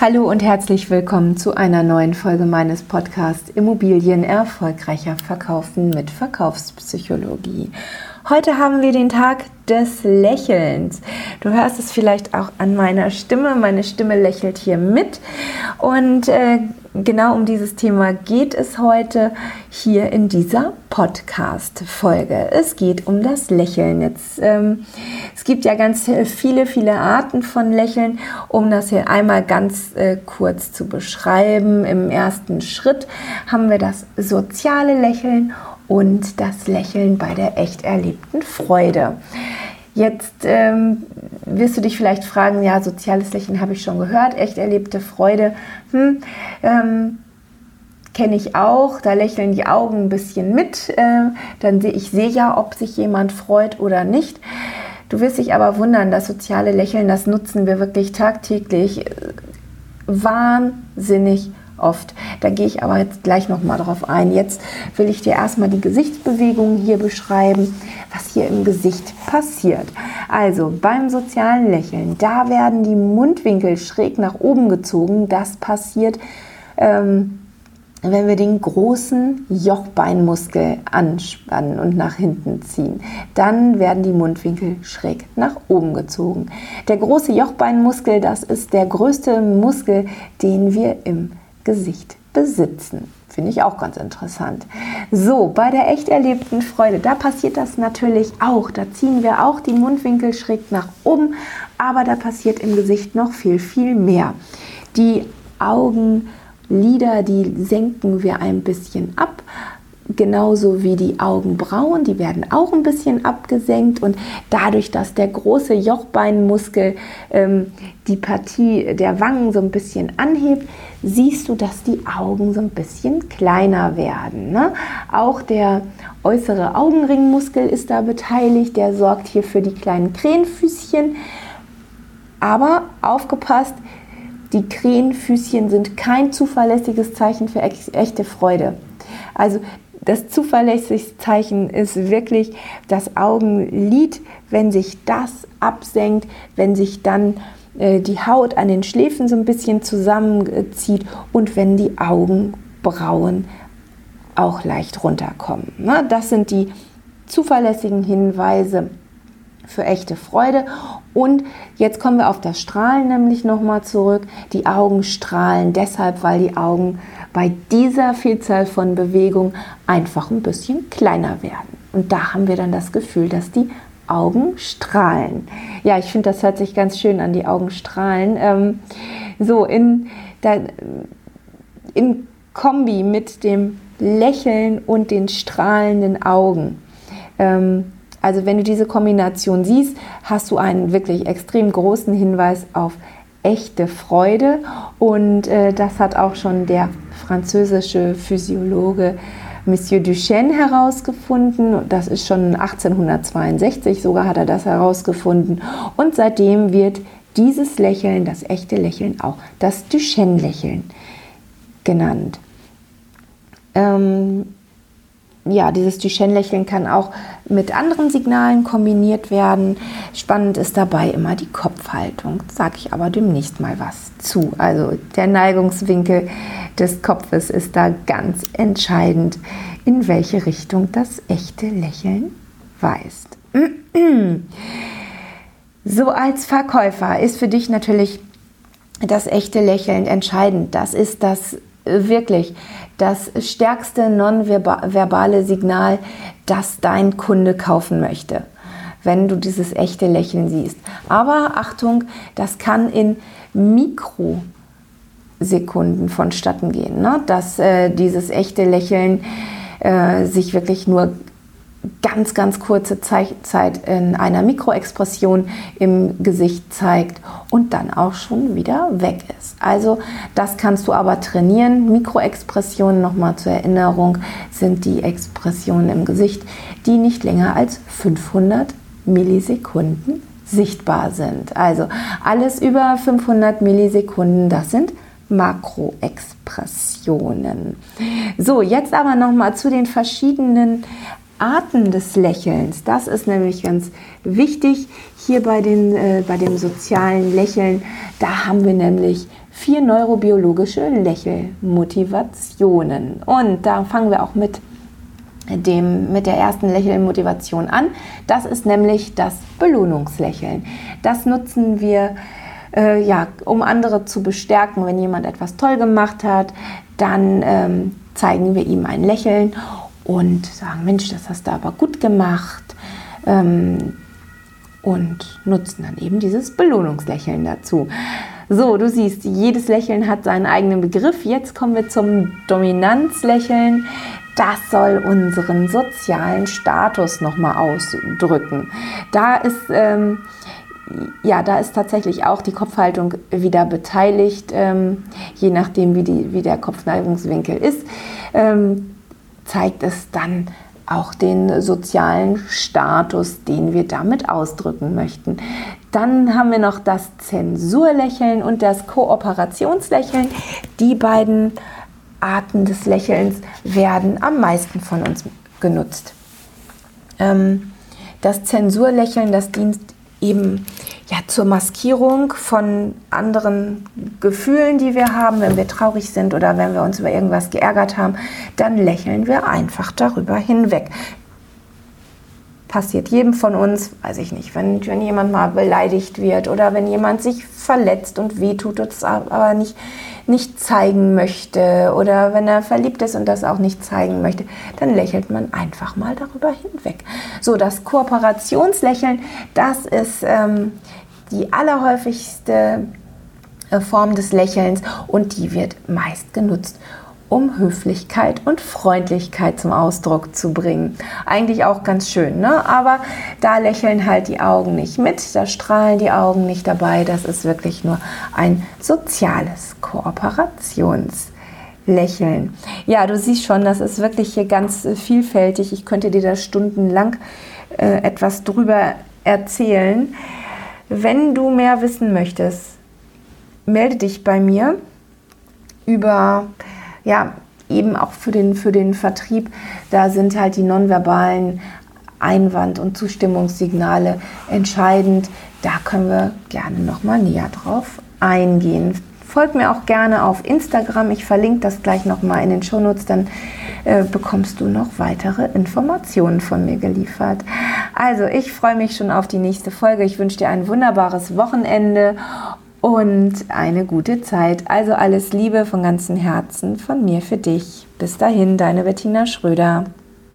Hallo und herzlich willkommen zu einer neuen Folge meines Podcasts Immobilien erfolgreicher verkaufen mit Verkaufspsychologie. Heute haben wir den Tag des Lächelns. Du hörst es vielleicht auch an meiner Stimme. Meine Stimme lächelt hier mit. Und äh, genau um dieses Thema geht es heute hier in dieser Podcast-Folge. Es geht um das Lächeln. Jetzt, ähm, es gibt ja ganz viele, viele Arten von Lächeln. Um das hier einmal ganz äh, kurz zu beschreiben, im ersten Schritt haben wir das soziale Lächeln und das Lächeln bei der echt erlebten Freude. Jetzt ähm, wirst du dich vielleicht fragen, ja, soziales Lächeln habe ich schon gehört, echt erlebte Freude, hm, ähm, kenne ich auch, da lächeln die Augen ein bisschen mit, äh, dann sehe ich sehe ja, ob sich jemand freut oder nicht. Du wirst dich aber wundern, das soziale Lächeln, das nutzen wir wirklich tagtäglich äh, wahnsinnig oft. Da gehe ich aber jetzt gleich noch mal drauf ein. Jetzt will ich dir erstmal die Gesichtsbewegungen hier beschreiben, was hier im Gesicht passiert. Also beim sozialen Lächeln, da werden die Mundwinkel schräg nach oben gezogen. Das passiert ähm, wenn wir den großen Jochbeinmuskel anspannen und nach hinten ziehen, dann werden die Mundwinkel schräg nach oben gezogen. Der große Jochbeinmuskel, das ist der größte Muskel, den wir im Gesicht besitzen. Finde ich auch ganz interessant. So, bei der echt erlebten Freude, da passiert das natürlich auch. Da ziehen wir auch die Mundwinkel schräg nach oben, aber da passiert im Gesicht noch viel, viel mehr. Die Augenlider, die senken wir ein bisschen ab genauso wie die Augenbrauen, die werden auch ein bisschen abgesenkt und dadurch, dass der große Jochbeinmuskel ähm, die Partie der Wangen so ein bisschen anhebt, siehst du, dass die Augen so ein bisschen kleiner werden. Ne? Auch der äußere Augenringmuskel ist da beteiligt, der sorgt hier für die kleinen Krähenfüßchen. Aber aufgepasst, die Krähenfüßchen sind kein zuverlässiges Zeichen für echte Freude. Also das zuverlässigste Zeichen ist wirklich das Augenlid, wenn sich das absenkt, wenn sich dann äh, die Haut an den Schläfen so ein bisschen zusammenzieht und wenn die Augenbrauen auch leicht runterkommen. Ne? Das sind die zuverlässigen Hinweise für echte Freude. Und jetzt kommen wir auf das Strahlen nämlich nochmal zurück. Die Augen strahlen deshalb, weil die Augen bei dieser Vielzahl von Bewegungen einfach ein bisschen kleiner werden. Und da haben wir dann das Gefühl, dass die Augen strahlen. Ja, ich finde, das hört sich ganz schön an, die Augen strahlen. Ähm, so, in, da, in Kombi mit dem Lächeln und den strahlenden Augen. Ähm, also wenn du diese Kombination siehst, hast du einen wirklich extrem großen Hinweis auf echte Freude. Und äh, das hat auch schon der französische Physiologe Monsieur Duchesne herausgefunden. Das ist schon 1862, sogar hat er das herausgefunden. Und seitdem wird dieses Lächeln, das echte Lächeln, auch das Duchenne-Lächeln genannt. Ähm, ja, dieses Duchenne-Lächeln kann auch mit anderen Signalen kombiniert werden. Spannend ist dabei immer die Kopfhaltung. Sage ich aber demnächst mal was zu. Also der Neigungswinkel des Kopfes ist da ganz entscheidend, in welche Richtung das echte Lächeln weist. So als Verkäufer ist für dich natürlich das echte Lächeln entscheidend. Das ist das wirklich das stärkste nonverbale Signal, das dein Kunde kaufen möchte, wenn du dieses echte Lächeln siehst. Aber Achtung, das kann in Mikrosekunden vonstatten gehen, ne? dass äh, dieses echte Lächeln äh, sich wirklich nur ganz, ganz kurze Zeit in einer Mikroexpression im Gesicht zeigt und dann auch schon wieder weg ist. Also das kannst du aber trainieren. Mikroexpressionen, nochmal zur Erinnerung, sind die Expressionen im Gesicht, die nicht länger als 500 Millisekunden sichtbar sind. Also alles über 500 Millisekunden, das sind Makroexpressionen. So, jetzt aber nochmal zu den verschiedenen Arten des Lächelns. Das ist nämlich ganz wichtig hier bei, den, äh, bei dem sozialen Lächeln. Da haben wir nämlich vier neurobiologische Lächelmotivationen. Und da fangen wir auch mit dem, mit der ersten Lächelmotivation an. Das ist nämlich das Belohnungslächeln. Das nutzen wir äh, ja, um andere zu bestärken. Wenn jemand etwas toll gemacht hat, dann ähm, zeigen wir ihm ein Lächeln und sagen, Mensch, das hast du aber gut gemacht. Ähm, und nutzen dann eben dieses Belohnungslächeln dazu. So, du siehst, jedes Lächeln hat seinen eigenen Begriff. Jetzt kommen wir zum Dominanzlächeln. Das soll unseren sozialen Status nochmal ausdrücken. Da ist ähm, ja, da ist tatsächlich auch die Kopfhaltung wieder beteiligt, ähm, je nachdem, wie, die, wie der Kopfneigungswinkel ist, ähm, zeigt es dann auch den sozialen Status, den wir damit ausdrücken möchten. Dann haben wir noch das Zensurlächeln und das Kooperationslächeln. Die beiden Arten des Lächelns werden am meisten von uns genutzt. Ähm, das Zensurlächeln, das dient eben ja, zur Maskierung von anderen Gefühlen, die wir haben, wenn wir traurig sind oder wenn wir uns über irgendwas geärgert haben, dann lächeln wir einfach darüber hinweg. Passiert jedem von uns, weiß ich nicht, wenn, wenn jemand mal beleidigt wird oder wenn jemand sich verletzt und wehtut und es aber nicht, nicht zeigen möchte oder wenn er verliebt ist und das auch nicht zeigen möchte, dann lächelt man einfach mal darüber hinweg. So, das Kooperationslächeln, das ist ähm, die allerhäufigste äh, Form des Lächelns und die wird meist genutzt, um Höflichkeit und Freundlichkeit zum Ausdruck zu bringen. Eigentlich auch ganz schön, ne? aber da lächeln halt die Augen nicht mit, da strahlen die Augen nicht dabei. Das ist wirklich nur ein soziales Kooperationslächeln. Ja, du siehst schon, das ist wirklich hier ganz vielfältig. Ich könnte dir da stundenlang äh, etwas drüber erzählen. Wenn du mehr wissen möchtest, melde dich bei mir über ja, eben auch für den, für den Vertrieb, da sind halt die nonverbalen Einwand- und Zustimmungssignale entscheidend. Da können wir gerne nochmal näher drauf eingehen. Folgt mir auch gerne auf Instagram. Ich verlinke das gleich nochmal in den Shownotes, dann äh, bekommst du noch weitere Informationen von mir geliefert. Also, ich freue mich schon auf die nächste Folge. Ich wünsche dir ein wunderbares Wochenende und eine gute Zeit. Also alles Liebe von ganzem Herzen von mir für dich. Bis dahin, deine Bettina Schröder.